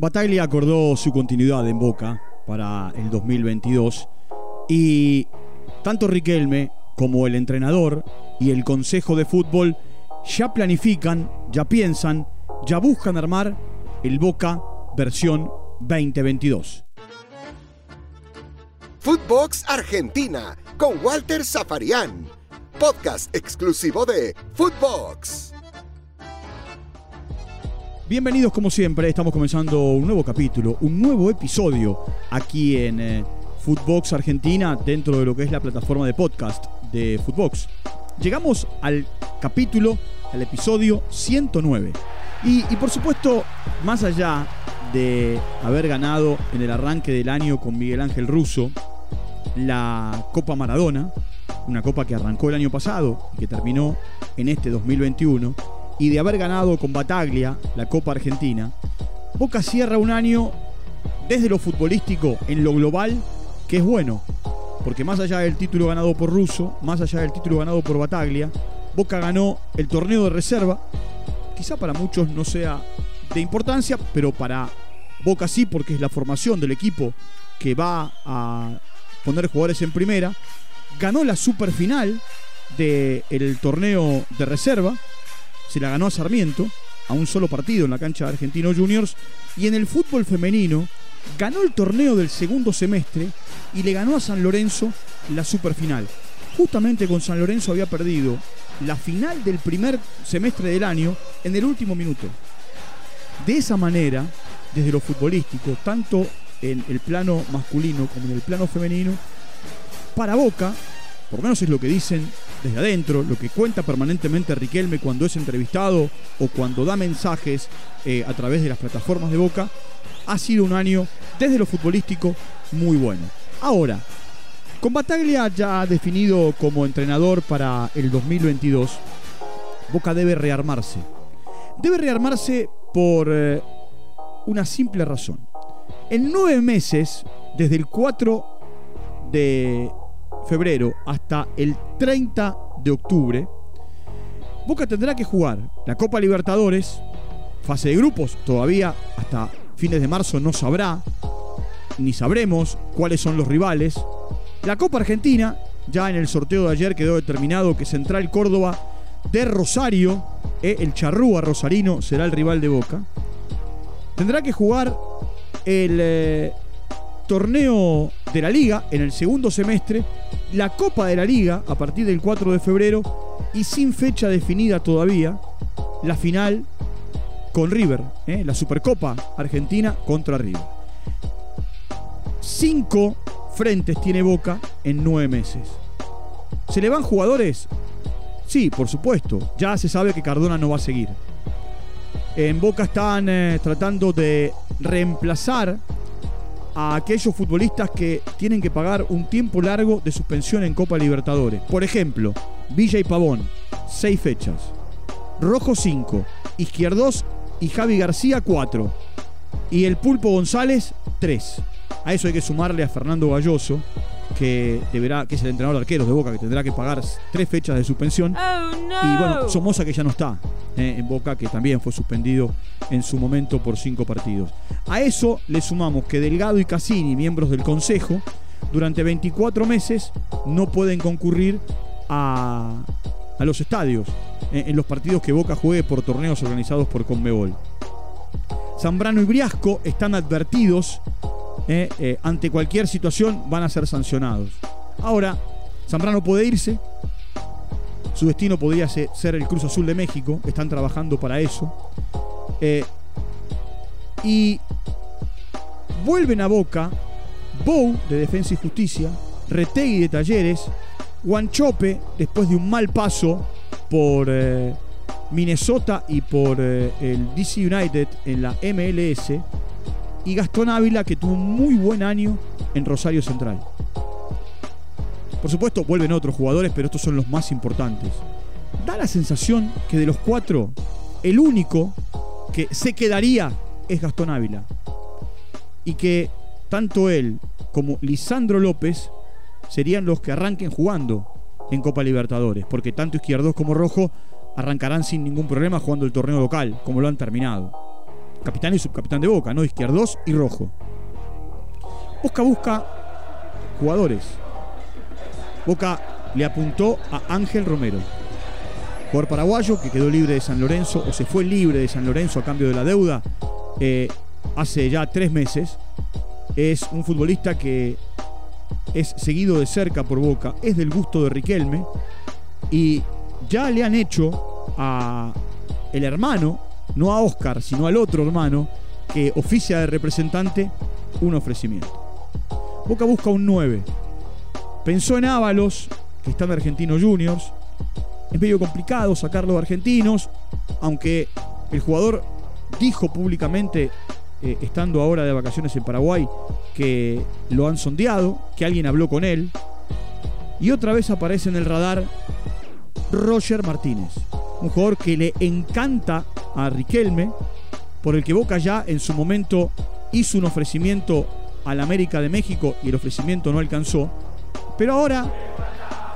Bataglia acordó su continuidad en Boca para el 2022 y tanto Riquelme como el entrenador y el Consejo de Fútbol ya planifican, ya piensan, ya buscan armar el Boca versión 2022. Footbox Argentina con Walter Zafarian, podcast exclusivo de Footbox. Bienvenidos como siempre, estamos comenzando un nuevo capítulo, un nuevo episodio aquí en eh, Footbox Argentina dentro de lo que es la plataforma de podcast de Footbox. Llegamos al capítulo, al episodio 109. Y, y por supuesto, más allá de haber ganado en el arranque del año con Miguel Ángel Russo la Copa Maradona, una copa que arrancó el año pasado y que terminó en este 2021, y de haber ganado con Bataglia la Copa Argentina, Boca cierra un año desde lo futbolístico en lo global que es bueno, porque más allá del título ganado por Russo, más allá del título ganado por Bataglia, Boca ganó el torneo de reserva, quizá para muchos no sea de importancia, pero para Boca sí, porque es la formación del equipo que va a poner jugadores en primera, ganó la superfinal del torneo de reserva, se la ganó a Sarmiento, a un solo partido en la cancha de Argentino Juniors, y en el fútbol femenino ganó el torneo del segundo semestre y le ganó a San Lorenzo la superfinal. Justamente con San Lorenzo había perdido la final del primer semestre del año en el último minuto. De esa manera, desde lo futbolístico, tanto en el plano masculino como en el plano femenino, para Boca, por lo menos es lo que dicen desde adentro, lo que cuenta permanentemente Riquelme cuando es entrevistado o cuando da mensajes eh, a través de las plataformas de Boca, ha sido un año desde lo futbolístico muy bueno. Ahora, con Bataglia ya definido como entrenador para el 2022, Boca debe rearmarse. Debe rearmarse por eh, una simple razón. En nueve meses, desde el 4 de febrero hasta el 30 de octubre, Boca tendrá que jugar la Copa Libertadores, fase de grupos, todavía hasta fines de marzo no sabrá, ni sabremos cuáles son los rivales. La Copa Argentina, ya en el sorteo de ayer quedó determinado que Central Córdoba de Rosario, eh, el Charrúa Rosarino será el rival de Boca. Tendrá que jugar el eh, torneo de la liga en el segundo semestre, la Copa de la Liga a partir del 4 de febrero y sin fecha definida todavía, la final con River, ¿eh? la Supercopa Argentina contra River. Cinco frentes tiene Boca en nueve meses. ¿Se le van jugadores? Sí, por supuesto. Ya se sabe que Cardona no va a seguir. En Boca están eh, tratando de reemplazar a aquellos futbolistas que tienen que pagar un tiempo largo de suspensión en Copa Libertadores. Por ejemplo, Villa y Pavón, seis fechas. Rojo 5, Izquierdos y Javi García 4. Y el Pulpo González 3. A eso hay que sumarle a Fernando Galloso, que deberá, que es el entrenador de arqueros de Boca, que tendrá que pagar tres fechas de suspensión. Oh, Y bueno, Somoza que ya no está eh, en Boca, que también fue suspendido en su momento por cinco partidos. A eso le sumamos que Delgado y Cassini, miembros del Consejo, durante 24 meses no pueden concurrir a, a los estadios eh, en los partidos que Boca juegue por torneos organizados por Conmebol. Zambrano y Briasco están advertidos eh, eh, ante cualquier situación van a ser sancionados. Ahora, Zambrano puede irse. Su destino podría se- ser el Cruz Azul de México. Están trabajando para eso. Eh, y vuelven a Boca Bou de Defensa y Justicia, Retegui de Talleres, Guanchope después de un mal paso por Minnesota y por el DC United en la MLS, y Gastón Ávila que tuvo un muy buen año en Rosario Central. Por supuesto, vuelven otros jugadores, pero estos son los más importantes. Da la sensación que de los cuatro, el único que se quedaría es Gastón Ávila. Y que tanto él como Lisandro López serían los que arranquen jugando en Copa Libertadores, porque tanto Izquierdos como Rojo arrancarán sin ningún problema jugando el torneo local, como lo han terminado. Capitán y subcapitán de Boca, ¿no? Izquierdos y Rojo. Boca busca jugadores. Boca le apuntó a Ángel Romero, jugador paraguayo que quedó libre de San Lorenzo o se fue libre de San Lorenzo a cambio de la deuda eh, hace ya tres meses. Es un futbolista que es seguido de cerca por Boca, es del gusto de Riquelme y ya le han hecho a el hermano, no a Oscar, sino al otro hermano que oficia de representante un ofrecimiento. Boca busca un 9. Pensó en Ábalos, que está en Argentino Juniors. Es medio complicado sacarlo de argentinos, aunque el jugador dijo públicamente, eh, estando ahora de vacaciones en Paraguay, que lo han sondeado, que alguien habló con él. Y otra vez aparece en el radar Roger Martínez, un jugador que le encanta a Riquelme, por el que Boca ya en su momento hizo un ofrecimiento al América de México y el ofrecimiento no alcanzó. Pero ahora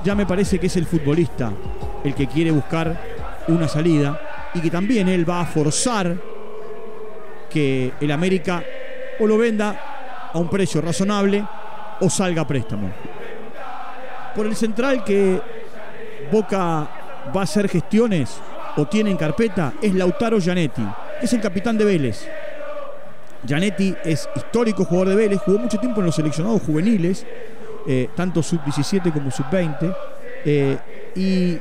ya me parece que es el futbolista el que quiere buscar una salida y que también él va a forzar que el América o lo venda a un precio razonable o salga a préstamo. Por el central que Boca va a hacer gestiones o tiene en carpeta es Lautaro Gianetti, es el capitán de Vélez. Gianetti es histórico jugador de Vélez, jugó mucho tiempo en los seleccionados juveniles, eh, tanto sub-17 como sub-20. Eh, y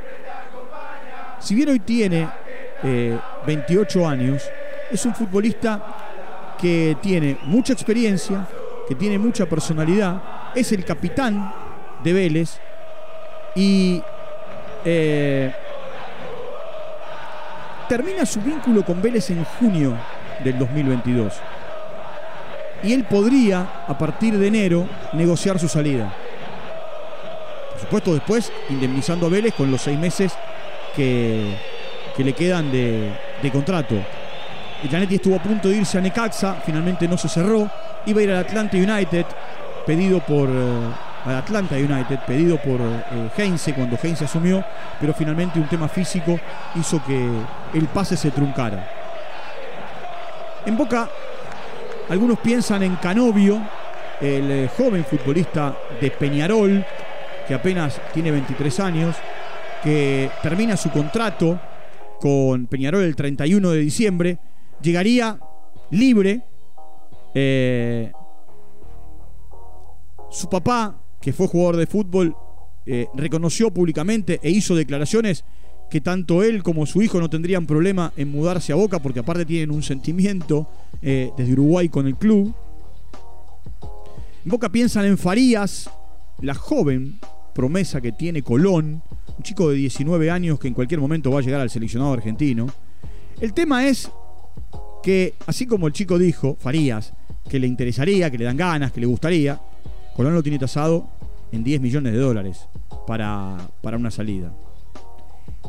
si bien hoy tiene 28 eh, años, es un futbolista que tiene mucha experiencia, que tiene mucha personalidad, es el capitán de Vélez y termina su vínculo con Vélez en junio del 2022 y él podría, a partir de enero, negociar su salida. Por supuesto, después indemnizando a Vélez con los seis meses que, le quedan de, contrato. El Janetti estuvo a punto de irse a Necaxa, finalmente no se cerró. Iba a ir al Atlanta United, pedido por. Al Atlanta United, pedido por eh, Heinze cuando Heinze asumió, pero finalmente un tema físico hizo que el pase se truncara. En Boca algunos piensan en Canovio, el eh, joven futbolista de Peñarol, que apenas tiene 23 años, que termina su contrato con Peñarol el 31 de diciembre, llegaría libre. Eh, su papá, que fue jugador de fútbol, eh, reconoció públicamente e hizo declaraciones que tanto él como su hijo no tendrían problema en mudarse a Boca, porque aparte tienen un sentimiento eh, desde Uruguay con el club. En Boca piensan en Farías, la joven promesa que tiene Colón, un chico de 19 años que en cualquier momento va a llegar al seleccionado argentino. El tema es que, así como el chico dijo, Farías, que le interesaría, que le dan ganas, que le gustaría, Colón lo tiene tasado en 10 millones de dólares para, para una salida.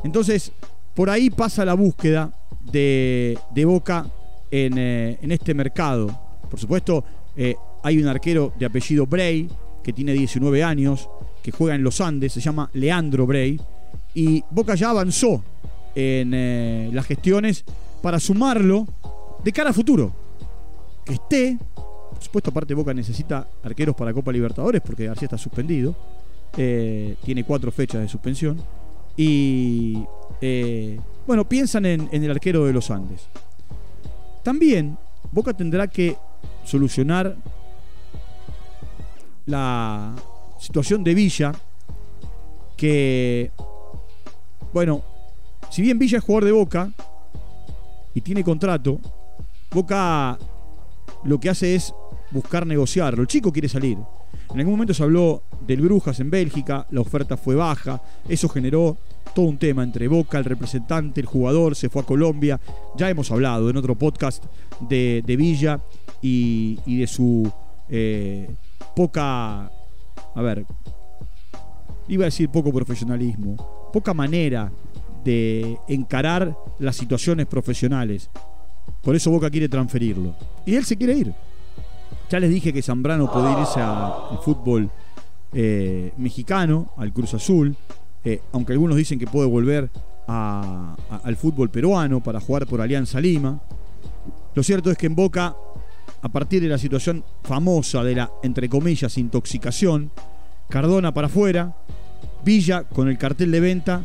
Entonces, por ahí pasa la búsqueda de, Boca eh, en, este mercado. Por supuesto, eh, hay un arquero de apellido Bray, que tiene 19 años, que juega en los Andes, se llama Leandro Bray, y Boca ya avanzó en eh, las gestiones para sumarlo de cara a futuro. Que esté, supuesto, aparte Boca necesita arqueros para Copa Libertadores, porque García está suspendido, tiene cuatro fechas de suspensión y eh, bueno, piensan en, el arquero de los Andes. También Boca tendrá que solucionar la situación de Villa, que, bueno, si bien Villa es jugador de Boca y tiene contrato, Boca lo que hace es buscar negociarlo. El chico quiere salir. En algún momento se habló del Brujas en Bélgica, la oferta fue baja, eso generó todo un tema entre Boca, el representante, el jugador, se fue a Colombia. Ya hemos hablado en otro podcast de, Villa y, de su eh, poca, a ver, iba a decir poco profesionalismo, poca manera de encarar las situaciones profesionales. Por eso Boca quiere transferirlo. Y él se quiere ir. Ya les dije que Zambrano puede irse al fútbol eh, mexicano, al Cruz Azul, eh, aunque algunos dicen que puede volver al fútbol peruano para jugar por Alianza Lima. Lo cierto es que en Boca, a partir de la situación famosa de la, entre comillas, intoxicación, Cardona para afuera, Villa con el cartel de venta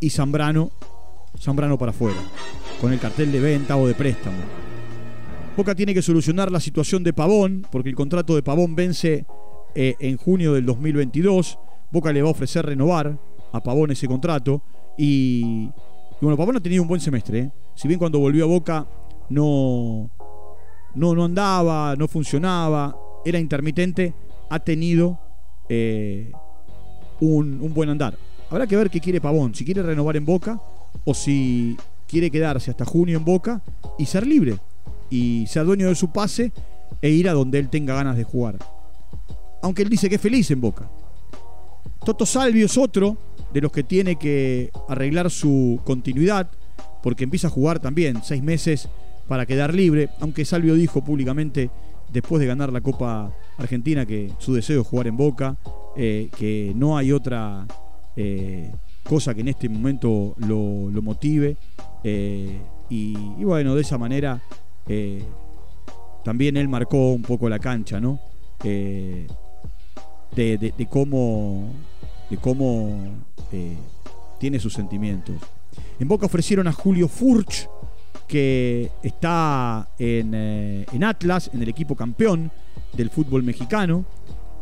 y Zambrano, Zambrano para afuera, con el cartel de venta o de préstamo. Boca tiene que solucionar la situación de Pavón, porque el contrato de Pavón vence eh, en junio del 2022. Boca le va a ofrecer renovar a Pavón ese contrato. Y, bueno, Pavón ha tenido un buen semestre. ¿eh? Si bien cuando volvió a Boca no, no, no andaba, no funcionaba, era intermitente, ha tenido eh, un, un buen andar. Habrá que ver qué quiere Pavón, si quiere renovar en Boca o si quiere quedarse hasta junio en Boca y ser libre y ser dueño de su pase e ir a donde él tenga ganas de jugar. Aunque él dice que es feliz en Boca. Toto Salvio es otro de los que tiene que arreglar su continuidad, porque empieza a jugar también seis meses para quedar libre, aunque Salvio dijo públicamente después de ganar la Copa Argentina que su deseo es jugar en Boca, eh, que no hay otra eh, cosa que en este momento lo, motive. Eh, y, bueno, de esa manera también él marcó un poco la cancha, ¿no? de, cómo, de cómo tiene sus sentimientos. En Boca ofrecieron a Julio Furch, que está en, en, Atlas, en el equipo campeón del fútbol mexicano.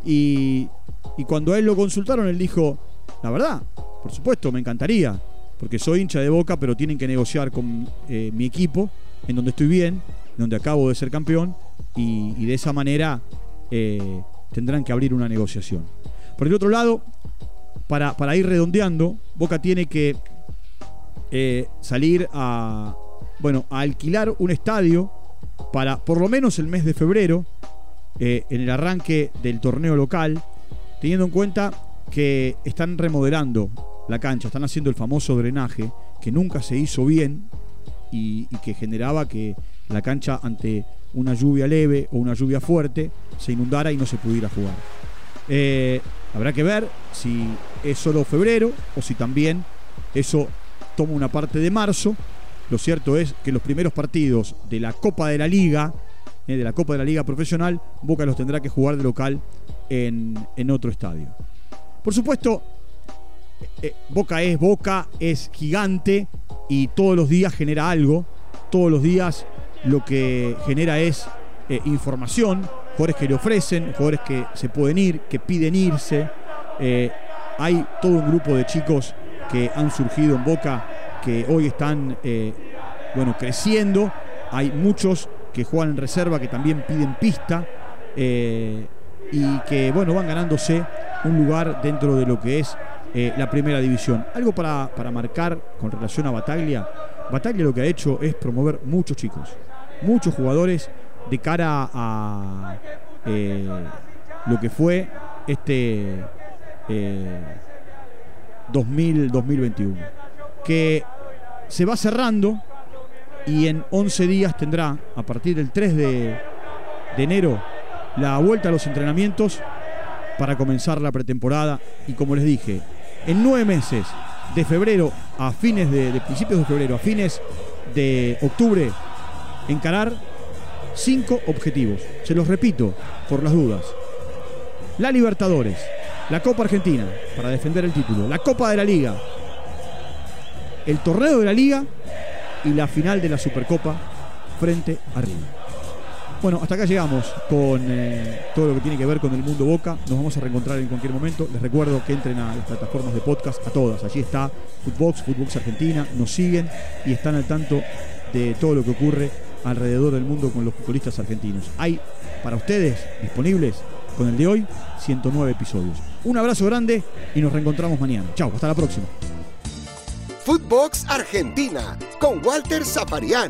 Y, y, cuando a él lo consultaron, él dijo, la verdad, por supuesto, me encantaría, porque soy hincha de boca, pero tienen que negociar con eh, mi equipo, en donde estoy bien, en donde acabo de ser campeón, y, de esa manera eh, tendrán que abrir una negociación. Por el otro lado, para, ir redondeando, Boca tiene que eh, salir a, bueno, a alquilar un estadio para por lo menos el mes de febrero, en el arranque del torneo local, teniendo en cuenta que están remodelando la cancha, están haciendo el famoso drenaje que nunca se hizo bien y, que generaba que la cancha ante una lluvia leve o una lluvia fuerte se inundara y no se pudiera jugar. Eh, habrá que ver si es solo febrero o si también eso toma una parte de marzo. Lo cierto es que los primeros partidos de la Copa de la Liga, eh, de la Copa de la Liga Profesional, Boca los tendrá que jugar de local en, en otro estadio. Por supuesto, eh, Boca es Boca, es gigante y todos los días genera algo. Todos los días lo que genera es eh, información, jugadores que le ofrecen, jugadores que se pueden ir, que piden irse. Eh, hay todo un grupo de chicos que han surgido en Boca que hoy están bueno, creciendo. Hay muchos que juegan en reserva que también piden pista y que bueno, van ganándose un lugar dentro de lo que es eh, la primera división. Algo para, marcar con relación a Bataglia. Bataglia lo que ha hecho es promover muchos chicos, muchos jugadores de cara a eh, lo que fue este 2000, eh, 2021. Que se va cerrando y en 11 días tendrá, a partir del 3 de, de enero, la vuelta a los entrenamientos para comenzar la pretemporada. Y como les dije, en nueve meses, de febrero a fines de, principios de febrero a fines de octubre, encarar cinco objetivos. Se los repito por las dudas. La Libertadores, la Copa Argentina para defender el título, la Copa de la Liga, el torneo de la Liga y la final de la Supercopa frente a River. Bueno, hasta acá llegamos con eh, todo lo que tiene que ver con el mundo Boca. Nos vamos a reencontrar en cualquier momento. Les recuerdo que entren a las plataformas de podcast, a todas. Allí está Footbox, Footbox Argentina. Nos siguen y están al tanto de todo lo que ocurre alrededor del mundo con los futbolistas argentinos. Hay para ustedes disponibles con el de hoy 109 episodios. Un abrazo grande y nos reencontramos mañana. Chao, hasta la próxima. Footbox Argentina con Walter Zaparián